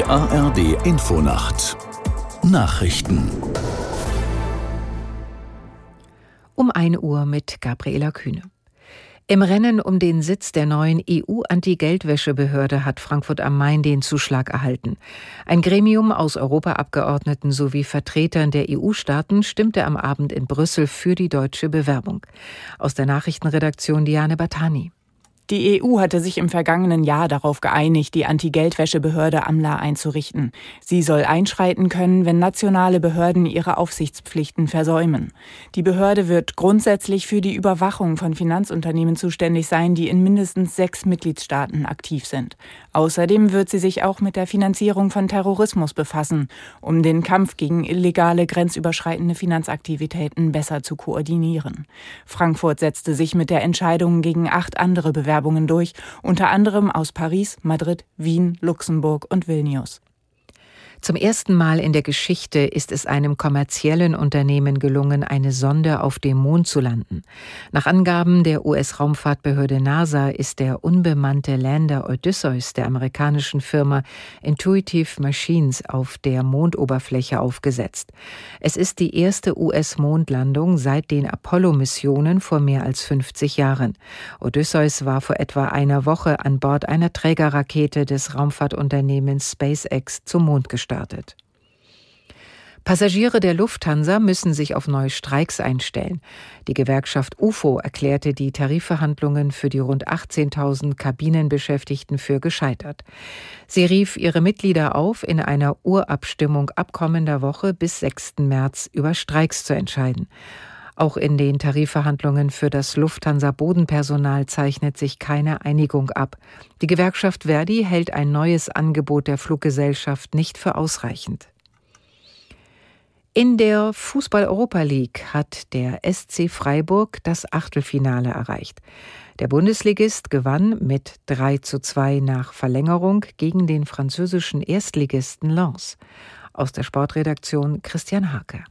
Die ARD Infonacht Nachrichten Um 1 Uhr mit Gabriela Kühne. Im Rennen um den Sitz der neuen EU-Anti-Geldwäschebehörde hat Frankfurt am Main den Zuschlag erhalten. Ein Gremium aus Europaabgeordneten sowie Vertretern der EU-Staaten stimmte am Abend in Brüssel für die deutsche Bewerbung. Aus der Nachrichtenredaktion Diane Batani. Die EU hatte sich im vergangenen Jahr darauf geeinigt, die Anti-Geldwäschebehörde AMLA einzurichten. Sie soll einschreiten können, wenn nationale Behörden ihre Aufsichtspflichten versäumen. Die Behörde wird grundsätzlich für die Überwachung von Finanzunternehmen zuständig sein, die in mindestens sechs Mitgliedstaaten aktiv sind. Außerdem wird sie sich auch mit der Finanzierung von Terrorismus befassen, um den Kampf gegen illegale grenzüberschreitende Finanzaktivitäten besser zu koordinieren. Frankfurt setzte sich mit der Entscheidung gegen acht andere Bewerbungen Bewerbungen durch, unter anderem aus Paris, Madrid, Wien, Luxemburg und Vilnius. Zum ersten Mal in der Geschichte ist es einem kommerziellen Unternehmen gelungen, eine Sonde auf dem Mond zu landen. Nach Angaben der US-Raumfahrtbehörde NASA ist der unbemannte Lander Odysseus der amerikanischen Firma Intuitive Machines auf der Mondoberfläche aufgesetzt. Es ist die erste US-Mondlandung seit den Apollo-Missionen vor mehr als 50 Jahren. Odysseus war vor etwa einer Woche an Bord einer Trägerrakete des Raumfahrtunternehmens SpaceX zum Mond gestartet gestartet. Passagiere der Lufthansa müssen sich auf neue Streiks einstellen. Die Gewerkschaft UFO erklärte die Tarifverhandlungen für die rund 18.000 Kabinenbeschäftigten für gescheitert. Sie rief ihre Mitglieder auf, in einer Urabstimmung ab kommender Woche bis 6. März über Streiks zu entscheiden. Auch in den Tarifverhandlungen für das Lufthansa-Bodenpersonal zeichnet sich keine Einigung ab. Die Gewerkschaft Verdi hält ein neues Angebot der Fluggesellschaft nicht für ausreichend. In der Fußball-Europa League hat der SC Freiburg das Achtelfinale erreicht. Der Bundesligist gewann mit 3 zu 2 nach Verlängerung gegen den französischen Erstligisten Lens. Aus der Sportredaktion Christian Hake.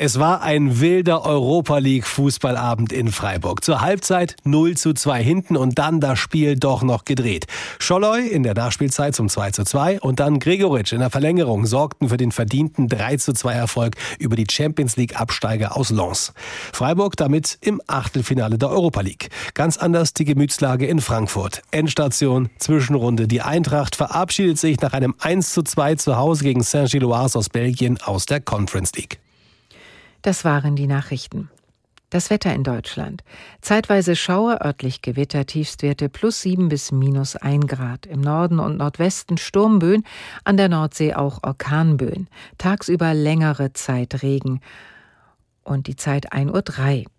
Es war ein wilder Europa League Fußballabend in Freiburg. Zur Halbzeit 0 zu 2 hinten und dann das Spiel doch noch gedreht. Scholloy in der Nachspielzeit zum 2 zu 2 und dann Gregoritsch in der Verlängerung sorgten für den verdienten 3 zu 2 Erfolg über die Champions League Absteiger aus Lens. Freiburg damit im Achtelfinale der Europa League. Ganz anders die Gemütslage in Frankfurt. Endstation, Zwischenrunde. Die Eintracht verabschiedet sich nach einem 1 zu 2 zu Hause gegen Saint-Gilloise aus Belgien aus der Conference League. Das waren die Nachrichten. Das Wetter in Deutschland. Zeitweise Schauer, örtlich Gewitter, Tiefstwerte plus 7 bis minus 1 Grad. Im Norden und Nordwesten Sturmböen, an der Nordsee auch Orkanböen. Tagsüber längere Zeit Regen. Und die Zeit 1.03 Uhr.